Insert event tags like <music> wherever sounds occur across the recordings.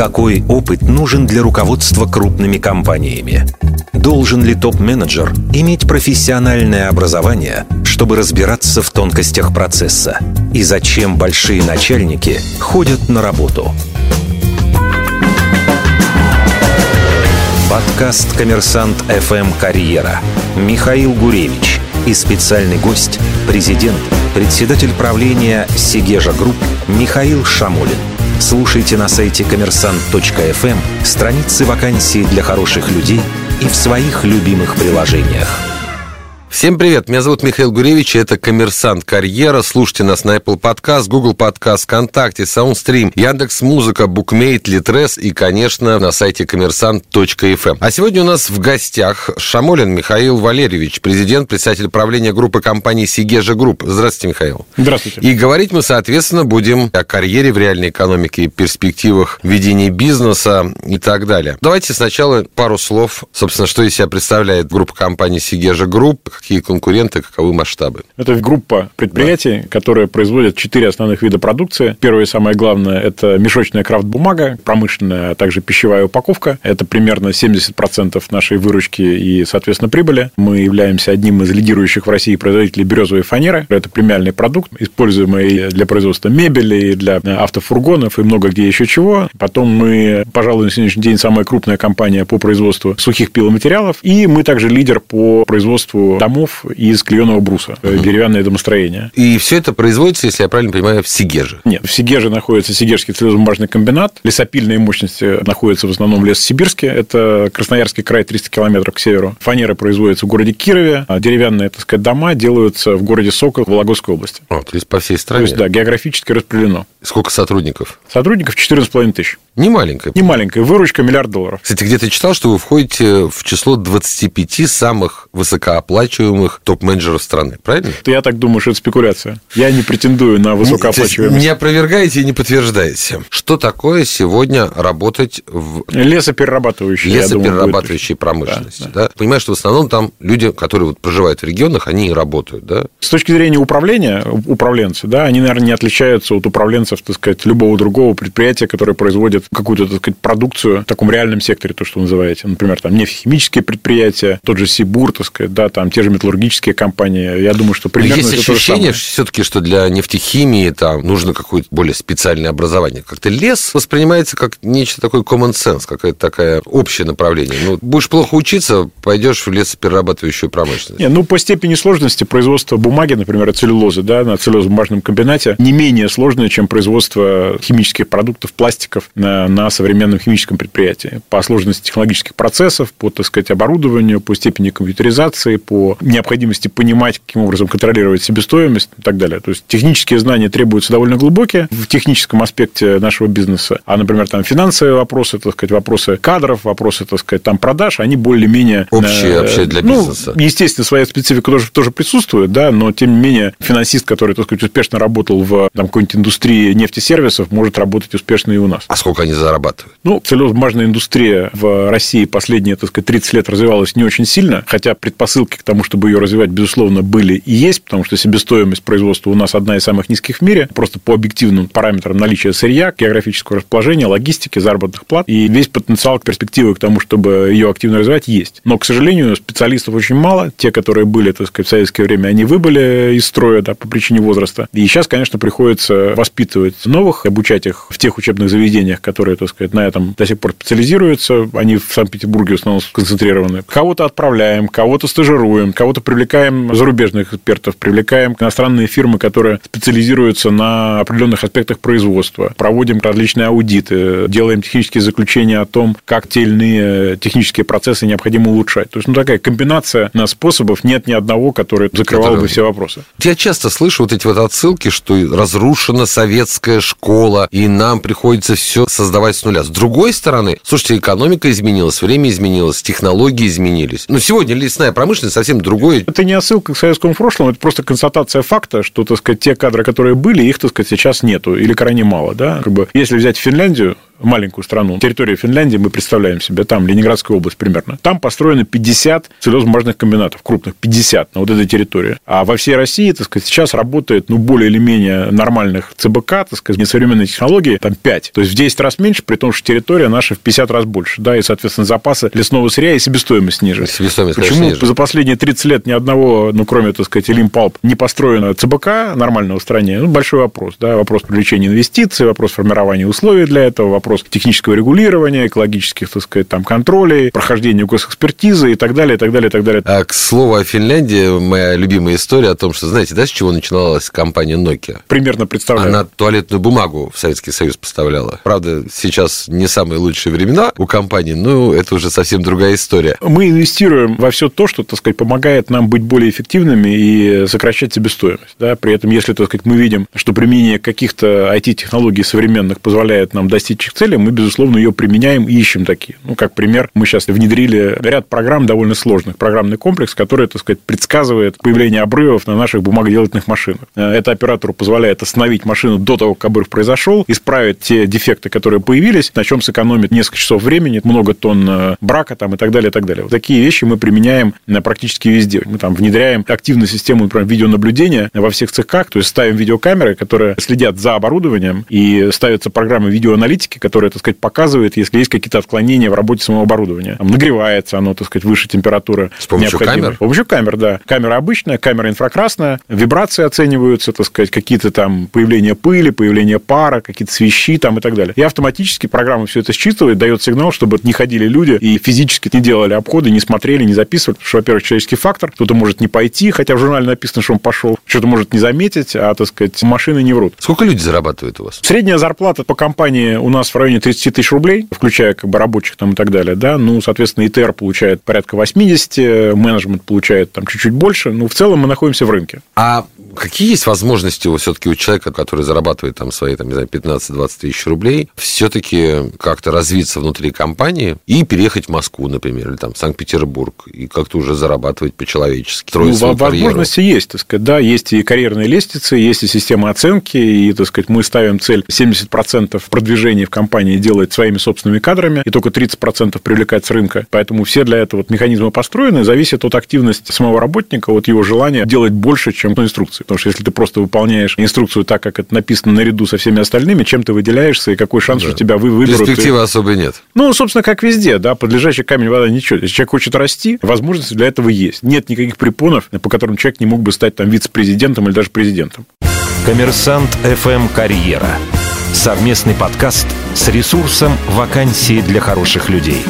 Какой опыт нужен для руководства крупными компаниями? Должен ли топ-менеджер иметь профессиональное образование, чтобы разбираться в тонкостях процесса? И зачем большие начальники ходят на работу? Подкаст «Коммерсант ФМ Карьера». Михаил Гуревич и специальный гость, президент, председатель правления Сегежа Групп Михаил Шамолин. Слушайте на сайте коммерсант.фм страницы вакансий для хороших людей и в своих любимых приложениях. Всем привет, меня зовут Михаил Гуревич, это «Коммерсант Карьера». Слушайте нас на Apple Podcast, Google Podcast, ВКонтакте, Soundstream, Яндекс Музыка, Букмейт, Литрес и, конечно, на сайте коммерсант.фм. А сегодня у нас в гостях Шамолин Михаил Валерьевич, президент, председатель правления группы компании «Сегежа Групп». Здравствуйте, Михаил. Здравствуйте. И говорить мы, соответственно, будем о карьере в реальной экономике, перспективах ведения бизнеса и так далее. Давайте сначала пару слов, собственно, что из себя представляет группа компании «Сегежа Групп», какие конкуренты, каковы масштабы? Это группа предприятий, да. которые производят четыре основных вида продукции. Первое и самое главное – это мешочная крафт-бумага, промышленная, а также пищевая упаковка. Это примерно 70% нашей выручки и, соответственно, прибыли. Мы являемся одним из лидирующих в России производителей березовой фанеры. Это премиальный продукт, используемый для производства мебели, для автофургонов и много где еще чего. Потом мы, пожалуй, на сегодняшний день самая крупная компания по производству сухих пиломатериалов. И мы также лидер по производству домов из клееного бруса, угу. деревянное домостроение. И все это производится, если я правильно понимаю, в Сигеже? Нет, в Сигеже находится Сигежский целлюлозно-бумажный комбинат. Лесопильные мощности находятся в основном в Лес-Сибирске. Это Красноярский край, 300 километров к северу. Фанера производится в городе Кирове, а деревянные, так сказать, дома делаются в городе Сокол в Вологодской области. А, то есть по всей стране? То есть, да, географически распределено. Сколько сотрудников? Сотрудников 14,5 тысяч. Не маленькая. Не маленькая. Выручка миллиард долларов. Кстати, где-то читал, что вы входите в число 25 самых высокооплачиваемых топ-менеджеров страны, правильно? Я так думаю, что это спекуляция. Я не претендую на высокооплачиваемость. Не опровергаете и не подтверждаете. Что такое сегодня работать в... Лесоперерабатывающей, Лесоперерабатывающей промышленности, да, да. да? Понимаешь, что в основном там люди, которые вот проживают в регионах, они и работают, да? С точки зрения управления, управленцы, да, они, наверное, не отличаются от управленцев, так сказать, любого другого предприятия, которое производит какую-то, так сказать, продукцию в таком реальном секторе, то, что вы называете. Например, там нефтехимические предприятия, тот же Сибур, так сказать, да, там те же металлургические компании. Я думаю, что примерно Есть ощущение все-таки, что для нефтехимии там нужно какое-то более специальное образование. Как-то лес воспринимается как нечто такое common sense, какое-то такое общее направление. Ну, будешь плохо учиться, пойдешь в лесоперерабатывающую промышленность. Не, ну, по степени сложности производства бумаги, например, целлюлозы, да, на целлюлозно-бумажном комбинате, не менее сложное, чем производство химических продуктов, пластиков на на современном химическом предприятии по сложности технологических процессов, по, так сказать, оборудованию, по степени компьютеризации, по необходимости понимать, каким образом контролировать себестоимость и так далее. То есть технические знания требуются довольно глубокие в техническом аспекте нашего бизнеса. А, например, там финансовые вопросы, так сказать, вопросы кадров, вопросы, так сказать, там продаж, они более-менее... Общие, э, вообще для ну, бизнеса. Естественно, своя специфика тоже, тоже присутствует, да, но, тем не менее, финансист, который, так сказать, успешно работал в там, какой-нибудь индустрии нефтесервисов, может работать успешно и у нас. А сколько они зарабатывают? Ну, целлюлозно-бумажная индустрия в России последние, так сказать, 30 лет развивалась не очень сильно, хотя предпосылки к тому, чтобы ее развивать, безусловно, были и есть, потому что себестоимость производства у нас одна из самых низких в мире, просто по объективным параметрам наличия сырья, географического расположения, логистики, заработных плат, и весь потенциал перспективы к тому, чтобы ее активно развивать, есть. Но, к сожалению, специалистов очень мало. Те, которые были, так сказать, в советское время, они выбыли из строя да, по причине возраста. И сейчас, конечно, приходится воспитывать новых, обучать их в тех учебных заведениях, которые, так сказать, на этом до сих пор специализируются. Они в Санкт-Петербурге в основном сконцентрированы. Кого-то отправляем, кого-то стажируем, кого-то привлекаем зарубежных экспертов, привлекаем иностранные фирмы, которые специализируются на определенных аспектах производства. Проводим различные аудиты, делаем технические заключения о том, как те или иные технические процессы необходимо улучшать. То есть, ну, такая комбинация на способов, нет ни одного, который закрывал бы все вопросы. Я часто слышу вот эти вот отсылки, что разрушена советская школа, и нам приходится все создавать создавать с нуля. С другой стороны, слушайте, экономика изменилась, время изменилось, технологии изменились. Но сегодня лесная промышленность совсем совсем другой. Это не отсылка к советскому прошлому, это просто констатация факта, что, так сказать, те кадры, которые были, их, так сказать, сейчас нету или крайне мало. Да? Как бы, если взять Финляндию, маленькую страну, территорию Финляндии, мы представляем себе, там Ленинградская область примерно, там построено 50 целлюлозно-бумажных комбинатов, крупных, 50 на вот этой территории. А во всей России, так сказать, сейчас работает, ну, более или менее нормальных ЦБК, так сказать, несовременной технологии, там 5. То есть в 10 раз меньше, при том, что территория наша в 50 раз больше, да, и, соответственно, запасы лесного сырья и себестоимость ниже. Себестоимость, Почему конечно, ниже. за последние 30 лет ни одного, ну, кроме, так сказать, Лимпалп, не построено ЦБК нормального в стране? Ну, большой вопрос, да, вопрос привлечения инвестиций, вопрос формирования условий для этого, вопрос технического регулирования, экологических, так сказать, там, контролей, прохождения госэкспертизы и так далее, и так далее, и так далее. А, к слову о Финляндии, моя любимая история о том, что, знаете, да, с чего начиналась компания Nokia? Примерно представляю. Она туалетную бумагу в Советский Союз поставляла. Правда, сейчас не самые лучшие времена у компании, но это уже совсем другая история. Мы инвестируем во все то, что, так сказать, помогает нам быть более эффективными и сокращать себестоимость. Да? При этом, если, так сказать, мы видим, что применение каких-то IT-технологий современных позволяет нам достичь их цели, мы, безусловно, ее применяем и ищем такие. Ну, как пример, мы сейчас внедрили ряд программ довольно сложных. Программный комплекс, который, так сказать, предсказывает появление обрывов на наших бумагоделательных машинах. Это оператору позволяет остановить машину до того, как обрыв произошел, исправить те дефекты, которые появились, на чем сэкономит несколько часов времени, много тонн э, брака там, и так далее, и так далее. Вот такие вещи мы применяем на практически везде. Мы там внедряем активную систему, например, видеонаблюдения во всех цехах, то есть ставим видеокамеры, которые следят за оборудованием, и ставятся программы видеоаналитики, которые, так сказать, показывают, если есть какие-то отклонения в работе самого оборудования. Там нагревается оно, так сказать, выше температуры. С помощью камер? С помощью камер, да. Камера обычная, камера инфракрасная, вибрации оцениваются, так сказать, какие-то там появления пыли, появления пара, какие-то свищи там и так далее. И автоматически программа все это считывает, дает сигнал, чтобы не ходили люди и физически не делали обходы, не смотрели, не записывали, потому что, во-первых, человеческий фактор, кто-то может не пойти, хотя в журнале написано, что он пошел, что-то может не заметить, а, так сказать, машины не врут. Сколько люди зарабатывают у вас? Средняя зарплата по компании у нас в районе 30 тысяч рублей, включая как бы рабочих там и так далее, да, ну, соответственно, ИТР получает порядка 80, менеджмент получает там чуть-чуть больше, ну, в целом мы находимся в рынке. А какие есть возможности у все-таки у человека, который зарабатывает там свои, там, не знаю, 15-20 тысяч рублей, все-таки как-то развиться внутри компании и переехать в Москву, например, или там в Санкт-Петербург, и как-то уже зарабатывать по-человечески, строить Ну, свою возможности карьеру? есть, так сказать, да, есть и карьерные лестницы, есть и система оценки, и, так сказать, мы ставим цель 70% продвижения в компании делать своими собственными кадрами, и только 30% привлекать с рынка. Поэтому все для этого вот механизмы построены, зависит от активности самого работника, от его желания делать больше, чем по инструкции. Потому что если ты просто выполняешь инструкцию так, как это написано наряду со всеми остальными, чем ты выделяешься и какой шанс, что тебя вы выберут. Перспективы особо нет. Ну, собственно, как везде, да, под лежачий камень вода ничего. Если человек хочет расти, возможности для этого есть. Нет никаких препонов, по которым человек не мог бы стать там вице-президентом или даже президентом. Коммерсант FM Карьера. Совместный подкаст с ресурсом «Вакансии для хороших людей».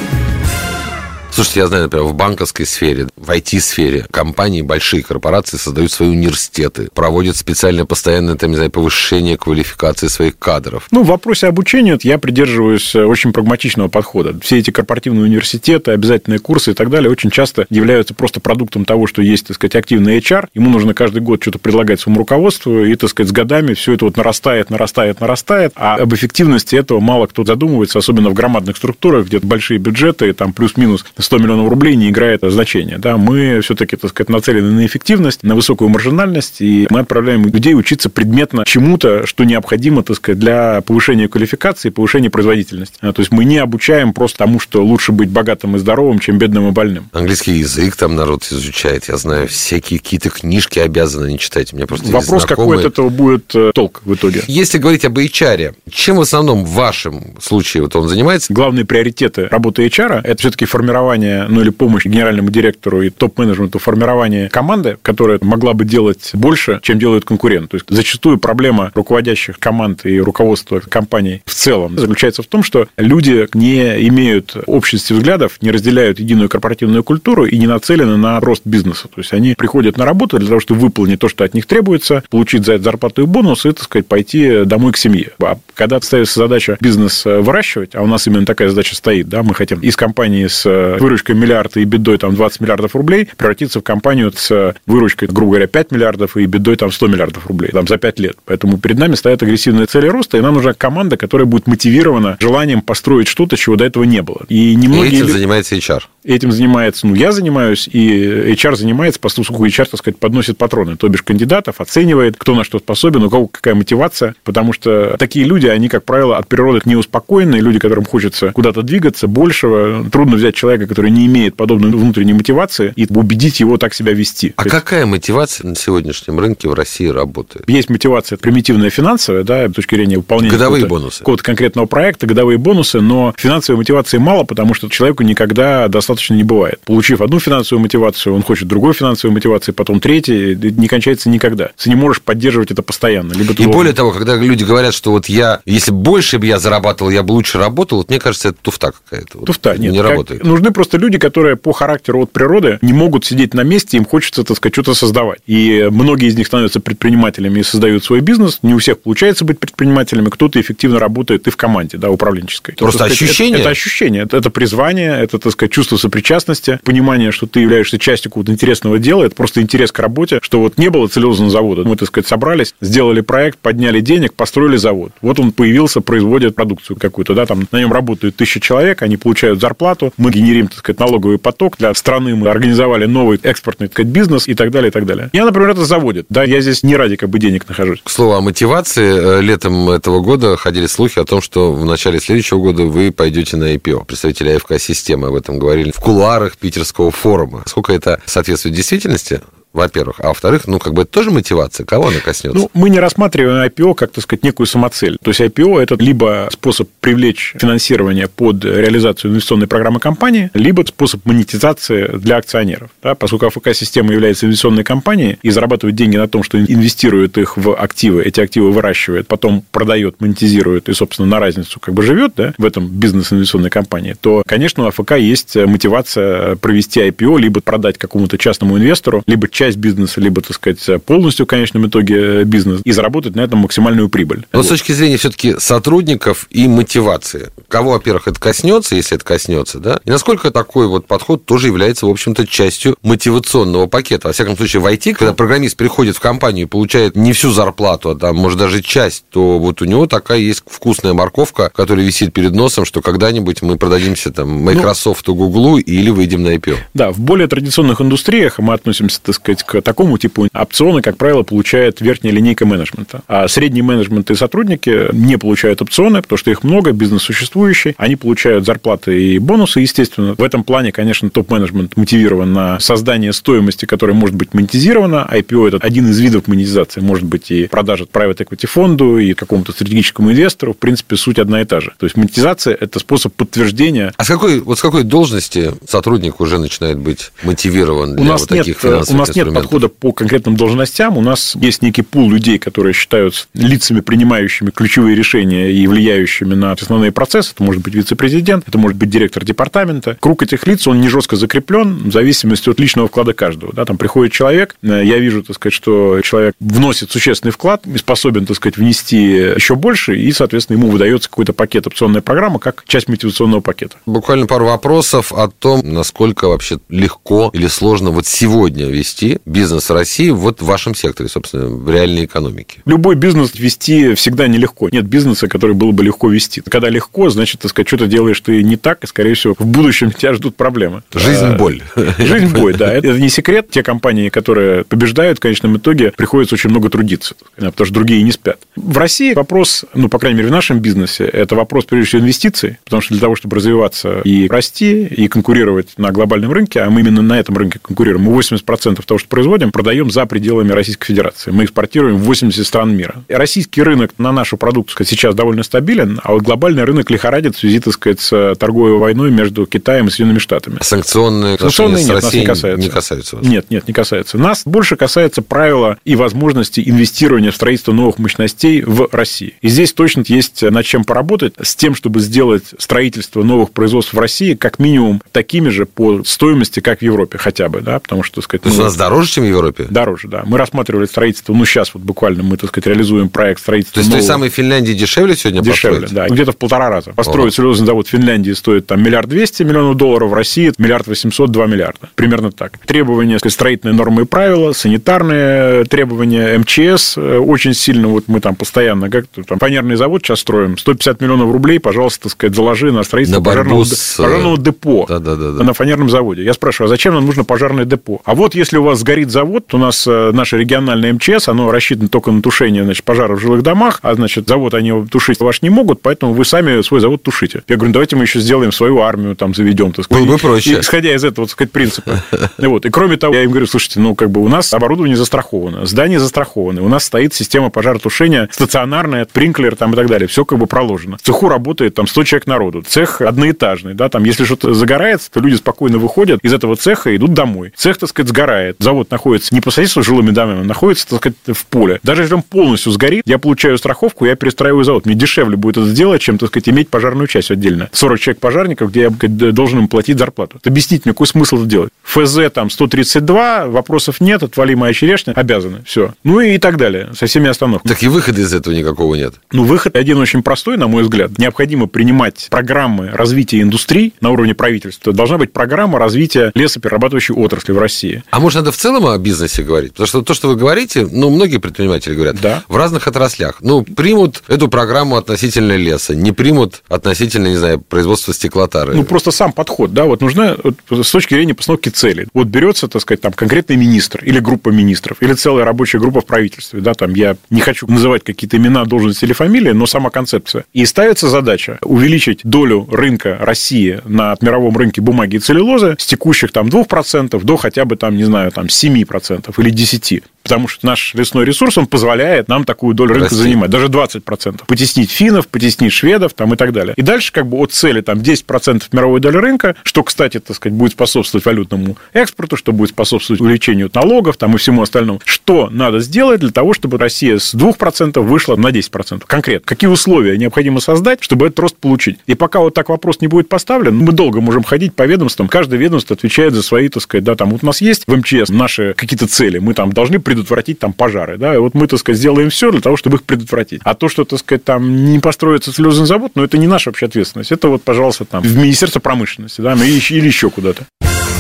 Слушайте, я знаю, например, в банковской сфере, в IT-сфере компании, большие корпорации создают свои университеты, проводят специальное постоянное, там, не знаю, повышение квалификации своих кадров. Ну, в вопросе обучения я придерживаюсь э, очень прагматичного подхода. Все эти корпоративные университеты, обязательные курсы и так далее очень часто являются просто продуктом того, что есть, так сказать, активный HR. Ему нужно каждый год что-то предлагать своему руководству, и, так сказать, с годами все это вот нарастает, нарастает, нарастает. А об эффективности этого мало кто задумывается, особенно в громадных структурах, где большие бюджеты, там плюс-минус 100 миллионов рублей не играет значения. Да, мы все-таки, так сказать, нацелены на эффективность, на высокую маржинальность, и мы отправляем людей учиться предметно чему-то, что необходимо, так сказать, для повышения квалификации повышения производительности. А, То есть мы не обучаем просто тому, что лучше быть богатым и здоровым, чем бедным и больным. Английский язык там народ изучает, я знаю, всякие какие-то книжки обязаны не читать. У меня просто Вопрос, какой от этого будет э, толк в итоге. Если говорить об HR, чем в основном в вашем случае вот он занимается? Главные приоритеты работы HR – это все-таки формирование, ну или помощь генеральному директору и топ-менеджменту в формировании команды, которая могла бы делать больше, чем делают конкуренты. То есть зачастую проблема руководящих команд и руководства компаний в целом заключается в том, что люди не имеют общности взглядов, не разделяют единую корпоративную культуру и не нацелены на рост бизнеса. То есть они приходят на работу для того, чтобы выполнить то, что от них требуется, получить за это зарплату и бонус, и, так сказать, пойти домой к семье. А когда ставится задача бизнес выращивать, а у нас именно такая задача стоит, да, мы хотим из компании с выручкой миллиарда и бедой там 20 миллиардов рублей превратиться в компанию с выручкой, грубо говоря, 5 миллиардов и бедой там 100 миллиардов рублей там за 5 лет. Поэтому перед нами стоят агрессивные цели роста, и нам нужна команда, которая будет мотивирована желанием построить что-то, чего до этого не было. И, немногие... и этим занимается HR. Этим занимается, ну, я занимаюсь, и HR занимается, поскольку HR, так сказать, подносит патроны, то бишь кандидатов, оценивает, кто на что способен, у кого какая мотивация, потому что такие люди, они, как правило, от природы неуспокоенные, люди, которым хочется куда-то двигаться, большего. Трудно взять человека, который не имеет подобной внутренней мотивации, и убедить его так себя вести. А какая мотивация на сегодняшнем рынке в России работает? Есть мотивация примитивная финансовая, да, с точки зрения выполнения годовые бонусы. какого-то конкретного проекта, годовые бонусы, но финансовой мотивации мало, потому что человеку никогда достаточно не бывает. Получив одну финансовую мотивацию, он хочет другой финансовой мотивации, потом третьей, не кончается никогда. Ты не можешь поддерживать это постоянно. Либо и более того, когда люди говорят, что вот я, если больше бы я зарабатывал, я бы лучше работал, вот мне кажется, это туфта какая-то. Туфта, нет. Не работает. Нужны просто люди, которые по характеру от природы не могут сидеть на месте, им хочется, так сказать, что-то создавать. И многие из них становятся предпринимателями и создают свой бизнес. Не у всех получается быть предпринимателями, кто-то эффективно работает и в команде, да, управленческой. Просто то, ощущение? Это, это ощущение, это, это призвание, это, так сказать, чувство сопричастности, понимание, что ты являешься частью какого-то интересного дела, это просто интерес к работе, что вот не было целлюлозного завода. Мы, так сказать, собрались, сделали проект, подняли денег, построили завод. Вот он появился, производит продукцию какую-то, да, там на нем работают тысячи человек, они получают зарплату, мы генерим, так сказать, налоговый поток для страны, мы организовали новый экспортный, так сказать, бизнес и так далее, и так далее. Я, например, это заводит, да, я здесь не ради как бы денег нахожусь. К слову о мотивации, э, летом этого года ходили слухи о том, что в начале следующего года вы пойдете на IPO. Представители АФК-системы об этом говорили в кулуарах питерского форума. Сколько это соответствует действительности? Во-первых. А во-вторых, ну, как бы это тоже мотивация. Кого она коснется? Ну, мы не рассматриваем IPO как, так сказать, некую самоцель. То есть IPO – это либо способ привлечь финансирование под реализацию инвестиционной программы компании, либо способ монетизации для акционеров. Да? Поскольку АФК-система является инвестиционной компанией и зарабатывает деньги на том, что инвестирует их в активы, эти активы выращивает, потом продает, монетизирует и, собственно, на разницу как бы живет да, в этом бизнес-инвестиционной компании, то, конечно, у АФК есть мотивация провести IPO, либо продать какому-то частному инвестору, либо часть бизнеса, либо, так сказать, полностью в конечном итоге бизнес, и заработать на этом максимальную прибыль. Но вот. с точки зрения все-таки сотрудников и мотивации, кого, во-первых, это коснется, если это коснется, да, и насколько такой вот подход тоже является, в общем-то, частью мотивационного пакета. Во всяком случае, в IT, когда программист приходит в компанию и получает не всю зарплату, а там, может, даже часть, то вот у него такая есть вкусная морковка, которая висит перед носом, что когда-нибудь мы продадимся там ну, Microsoft, ну, Google или выйдем на IPO. Да, в более традиционных индустриях мы относимся, так сказать, сказать, к такому типу опционы, как правило, получает верхняя линейка менеджмента. А средний менеджмент и сотрудники не получают опционы, потому что их много, бизнес существующий, они получают зарплаты и бонусы, естественно. В этом плане, конечно, топ-менеджмент мотивирован на создание стоимости, которая может быть монетизирована. IPO – это один из видов монетизации. Может быть и продажа private equity фонду, и какому-то стратегическому инвестору. В принципе, суть одна и та же. То есть, монетизация – это способ подтверждения. А с какой, вот с какой должности сотрудник уже начинает быть мотивирован для у нас вот таких нет, финансовых У нас нет подхода по конкретным должностям. У нас есть некий пул людей, которые считаются лицами, принимающими ключевые решения и влияющими на основные процессы. Это может быть вице-президент, это может быть директор департамента. Круг этих лиц, он не жестко закреплен в зависимости от личного вклада каждого. Да, там приходит человек, э, я вижу, так сказать, что человек вносит существенный вклад и способен, так сказать, внести еще больше, и, соответственно, ему выдается какой-то пакет опционная программа как часть мотивационного пакета. Буквально пару вопросов о том, насколько вообще легко или сложно вот сегодня вести бизнес России вот в вашем секторе, собственно, в реальной экономике? Любой бизнес вести всегда нелегко. Нет бизнеса, который было бы легко вести. Когда легко, значит, так сказать, что-то делаешь ты не так, и, скорее всего, в будущем <laughs> тебя ждут проблемы. Жизнь а, боль. <laughs> Жизнь боль, да. Это не секрет. Те компании, которые побеждают, в конечном итоге приходится очень много трудиться, потому что другие не спят. В России вопрос, ну, по крайней мере, в нашем бизнесе, это вопрос, прежде всего, инвестиций, потому что для того, чтобы развиваться и расти, и конкурировать на глобальном рынке, а мы именно на этом рынке конкурируем, мы 80% того, что производим, продаем за пределами Российской Федерации. Мы экспортируем в 80 стран мира. Российский рынок на нашу продукцию сейчас довольно стабилен, а вот глобальный рынок лихорадит в связи, так сказать, с торговой войной между Китаем и Соединенными Штатами. Санкционные, Санкционные нет, нас не касаются. Не касаются вас. Нет, нет, не касается. Нас больше касается правила и возможности инвестирования в строительство новых мощностей в России. И здесь точно есть над чем поработать с тем, чтобы сделать строительство новых производств в России как минимум такими же по стоимости, как в Европе хотя бы, да, потому что, так сказать, То есть ну, у нас Дороже, чем в Европе? Дороже, да. Мы рассматривали строительство, ну, сейчас вот буквально мы, так сказать, реализуем проект строительства То есть нового... той самой Финляндии дешевле сегодня Дешевле, построить? да. Где-то в полтора раза. Построить целлюлозный завод в Финляндии стоит там миллиард двести миллионов долларов, в России миллиард восемьсот, два миллиарда. Примерно так. Требования, сказать, строительные нормы и правила, санитарные требования, МЧС э, очень сильно, вот мы там постоянно, как там фанерный завод сейчас строим, 150 миллионов рублей, пожалуйста, так сказать, заложи на строительство На пожарного, с, пожарного депо Да-да-да. на фанерном заводе. Я спрашиваю, а зачем нам нужно пожарное депо? А вот если у вас сгорит завод, у нас э, наше региональное МЧС, оно рассчитано только на тушение значит, пожаров в жилых домах, а значит, завод они тушить ваш не могут, поэтому вы сами свой завод тушите. Я говорю, «Ну, давайте мы еще сделаем свою армию, там заведем, так сказать. Было бы проще. И, исходя из этого, так сказать, принципа. <laughs> Вот. И кроме того, я им говорю, слушайте, ну, как бы у нас оборудование застраховано, здание застраховано, у нас стоит система пожаротушения стационарная, спринклер там и так далее, все как бы проложено. В цеху работает там 100 человек народу, цех одноэтажный, да, там, если что-то загорается, то люди спокойно выходят из этого цеха и идут домой. Цех, так сказать, сгорает, завод находится не по соседству с жилыми домами, он находится, так сказать, в поле. Даже если он полностью сгорит, я получаю страховку, я перестраиваю завод. Мне дешевле будет это сделать, чем, так сказать, иметь пожарную часть отдельно. 40 человек пожарников, где я должен им платить зарплату. Вот Объясните мне, какой смысл это делать? ФЗ там 132, вопросов нет, отвали моя черешня, обязаны, все. Ну и так далее, со всеми остановками. Так и выхода из этого никакого нет. Ну, выход один очень простой, на мой взгляд. Необходимо принимать программы развития индустрий на уровне правительства. Должна быть программа развития лесоперерабатывающей отрасли в России. А может, надо в целом о бизнесе говорить? Потому что то, что вы говорите, ну, многие предприниматели говорят, Да. в разных отраслях. Ну, примут эту программу относительно леса, не примут относительно, не знаю, производства стеклотары. Ну, просто сам подход, да, вот нужна вот, с точки зрения постановки цели. Вот берется, так сказать, там конкретный министр или группа министров, или целая рабочая группа в правительстве, да, там я не хочу называть какие-то имена, должности или фамилии, но сама концепция. И ставится задача увеличить долю рынка России на мировом рынке бумаги и целлюлозы с текущих там 2% до хотя бы там, не знаю, там 7% или 10%. Потому что наш лесной ресурс, он позволяет нам такую долю рынка Расти. занимать, даже 20%. Потеснить финнов, потеснить шведов там, и так далее. И дальше как бы от цели там 10% мировой доли рынка, что, кстати, так сказать, будет способствовать валютному экспорту, что будет способствовать увеличению налогов там, и всему остальному. Что надо сделать для того, чтобы Россия с 2% вышла на 10%? Конкретно. Какие условия необходимо создать, чтобы этот рост получить? И пока вот так вопрос не будет поставлен, мы долго можем ходить по ведомствам. Каждое ведомство отвечает за свои, так сказать, да, там вот у нас есть в МЧС наши какие-то цели. Мы там должны предотвратить там пожары, да, и вот мы, так сказать, сделаем все для того, чтобы их предотвратить. А то, что, так сказать, там не построится целлюлозный завод, ну, это не наша вообще ответственность. Это вот, пожалуйста, там в Министерство промышленности, да, или еще куда-то.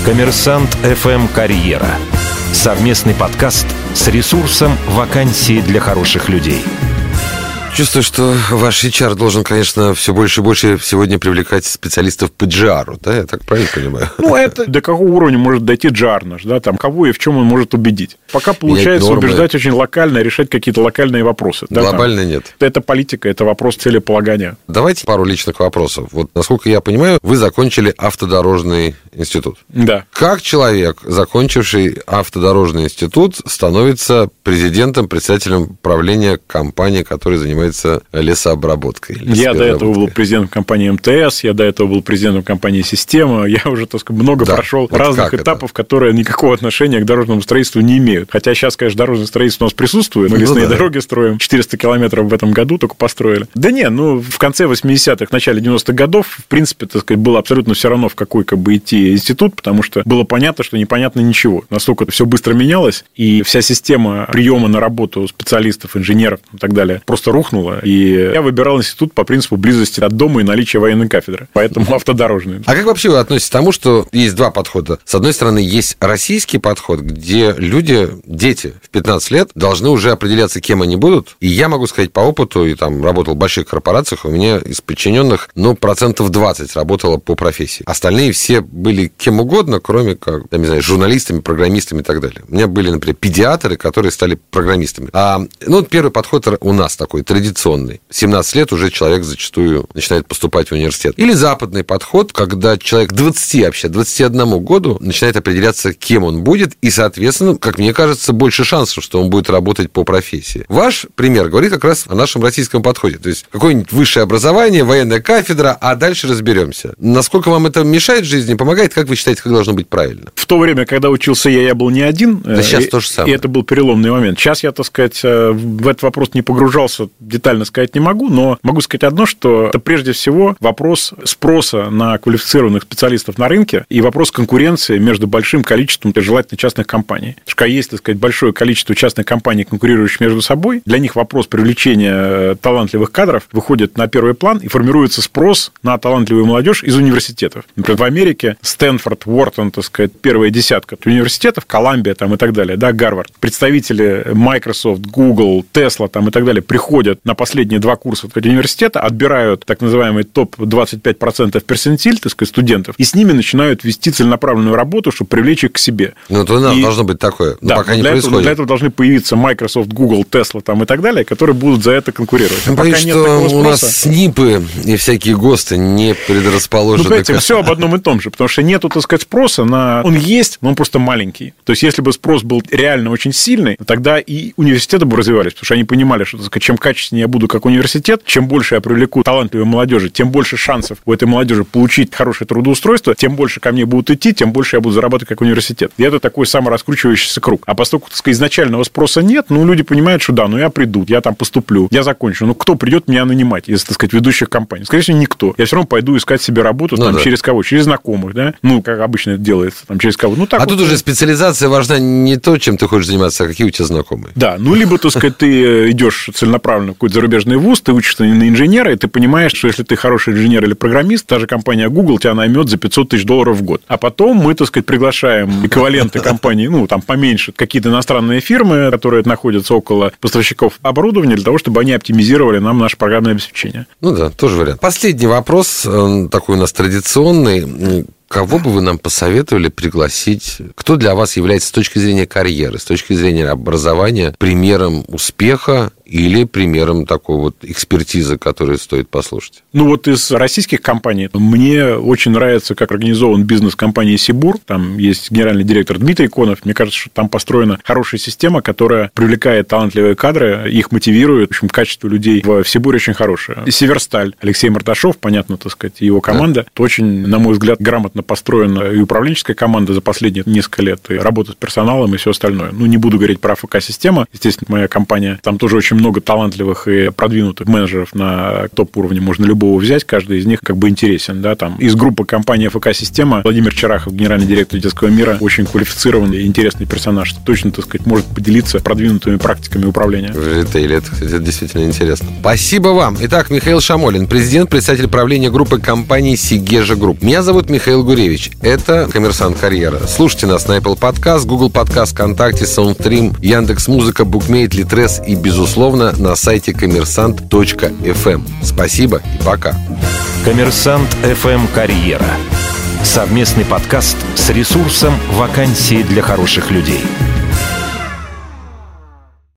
Коммерсант ФМ «Карьера». Совместный подкаст с ресурсом «Вакансии для хороших людей». Чувствую, что ваш HR должен, конечно, все больше и больше сегодня привлекать специалистов по GR, да? Я так правильно понимаю? Ну, это до какого уровня может дойти джар наш, да, там, кого и в чем он может убедить. Пока получается нормы. убеждать очень локально, решать какие-то локальные вопросы. да, там. Глобально нет. Это политика, это вопрос целеполагания. Давайте пару личных вопросов. Вот, насколько я понимаю, вы закончили автодорожный институт. Да. Как человек, закончивший автодорожный институт, становится президентом, председателем правления компании, которая занимается лесообработкой? Я до этого был президентом компании МТС, я до этого был президентом компании «Система». Я уже, так сказать, много Да. прошел Вот разных как это? этапов, которые никакого отношения к дорожному строительству не имеют. Хотя сейчас, конечно, дорожное строительство у нас присутствует. Мы Ну лесные да. дороги строим. 400 километров в этом году только построили. Да не, ну, в конце 80-х, начале 90-х годов, в принципе, так сказать, было абсолютно все равно, в какой как бы идти институт, потому что было понятно, что непонятно ничего. Настолько все быстро менялось, и вся система приема на работу специалистов, инженеров и так далее просто рухнула. И я выбирал институт по принципу близости от дома и наличия военной кафедры. Поэтому <laughs> автодорожный. А как вообще вы относитесь к тому, что есть два подхода? С одной стороны, есть российский подход, где люди, дети в 15 лет должны уже определяться, кем они будут. И я могу сказать по опыту, и там работал в больших корпорациях, у меня из подчиненных, ну, процентов 20 работало по профессии. Остальные все были кем угодно, кроме как, я не знаю, журналистами, программистами и так далее. У меня были, например, педиатры, которые стали программистами. А, ну, первый подход у нас такой, традиционный. 17 лет уже человек зачастую начинает поступать в университет. Или западный подход, когда человек 20 вообще, 21 году начинает определяться, кем он будет, и, соответственно, как мне кажется, больше шансов, что он будет работать по профессии. Ваш пример говорит как раз о нашем российском подходе. То есть какое-нибудь высшее образование, военная кафедра, а дальше разберемся. Насколько вам это мешает жизни, помогает, как вы считаете, как должно быть правильно? В то время, когда учился я, я был не один. Да э, сейчас и- то же самое. И это был переломный момент. Сейчас я, так сказать, э, в этот вопрос не погружался детально сказать не могу, но могу сказать одно, что это прежде всего вопрос спроса на квалифицированных специалистов на рынке и вопрос конкуренции между большим количеством желательно частных компаний. Потому что есть, так сказать, большое количество частных компаний, конкурирующих между собой, для них вопрос привлечения э, талантливых кадров выходит на первый план и формируется спрос на талантливую молодежь из университетов. Например, в Америке Стэнфорд, Уортон, так сказать, первая десятка университетов, Колумбия там и так далее, да, Гарвард. Представители Microsoft, Google, Tesla там и так далее приходят на последние два курса университета, отбирают так называемый топ-25% персентиль, так сказать, студентов, и с ними начинают вести целенаправленную работу, чтобы привлечь их к себе. Ну, то и... должно быть такое. Но да, пока не для происходит. Этого, для этого должны появиться Microsoft, Google, Tesla там и так далее, которые будут за это конкурировать. А Боюсь, что у нас СНИПы и всякие ГОСТы не предрасположены. Ну, понимаете, все об одном и том же, потому что нету, так сказать, спроса на... Он есть, но он просто маленький. То есть, если бы спрос был реально очень сильный, тогда и университеты бы развивались, потому что они понимали, что, так сказать, чем качественнее я буду как университет, чем больше я привлеку талантливой молодежи, тем больше шансов у этой молодежи получить хорошее трудоустройство, тем больше ко мне будут идти, тем больше я буду зарабатывать как университет. И это такой самораскручивающийся круг. А поскольку, так сказать, изначального спроса нет, ну, люди понимают, что да, ну, я приду, я там поступлю, я закончу. Ну, кто придет меня нанимать из, так сказать, ведущих компаний? Скорее всего, никто. Я все равно пойду искать себе работу ну, там, да. через кого? Через знакомых, да? Ну, как обычно это делается, там, через кого? Ну, так а вот, тут уже специализация важна не то, чем ты хочешь заниматься, а какие у тебя знакомые. Да, ну, либо, так сказать, ты э, идешь целенаправленно какой-то зарубежный вуз, ты учишься на инженера, и ты понимаешь, что если ты хороший инженер или программист, та же компания Google тебя наймет за 500 тысяч долларов в год. А потом мы, так сказать, приглашаем эквиваленты <laughs> компании, ну, там поменьше, какие-то иностранные фирмы, которые находятся около поставщиков оборудования, для того, чтобы они оптимизировали нам наше программное обеспечение. Ну да, тоже вариант. Последний вопрос, такой у нас традиционный Кого бы вы нам посоветовали пригласить? Кто для вас является с точки зрения карьеры, с точки зрения образования примером успеха или примером такой вот экспертизы, которую стоит послушать? Ну, вот из российских компаний мне очень нравится, как организован бизнес компании «Сибур». Там есть генеральный директор Дмитрий Конов. Мне кажется, что там построена хорошая система, которая привлекает талантливые кадры, их мотивирует. В общем, качество людей в «Сибуре» очень хорошее. «Северсталь». Алексей Марташов, понятно, так сказать, его команда. Да. Очень, на мой взгляд, грамотно построена и управленческая команда за последние несколько лет, и работа с персоналом, и все остальное. Ну, не буду говорить про АФК-система. Естественно, моя компания, там тоже очень много талантливых и продвинутых менеджеров на топ-уровне, можно любого взять, каждый из них как бы интересен, да, там. Из группы компании АФК «Система» Владимир Чирахов, генеральный директор детского мира, очень квалифицированный и интересный персонаж, точно, так сказать, может поделиться продвинутыми практиками управления. В ритейле, это, кстати, действительно интересно. Спасибо вам. Итак, Михаил Шамолин, президент, председатель правления группы компании Сегежа Групп. Меня зовут Михаил Гуревич. Это «Коммерсант Карьера». Слушайте нас на Apple Podcast, Google Podcast, ВКонтакте, Soundstream, Яндекс.Музыка, Букмейт, Литрес и, безусловно, на сайте коммерсант.фм. Спасибо и пока. Коммерсант ФМ Карьера. Совместный подкаст с ресурсом «Вакансии для хороших людей».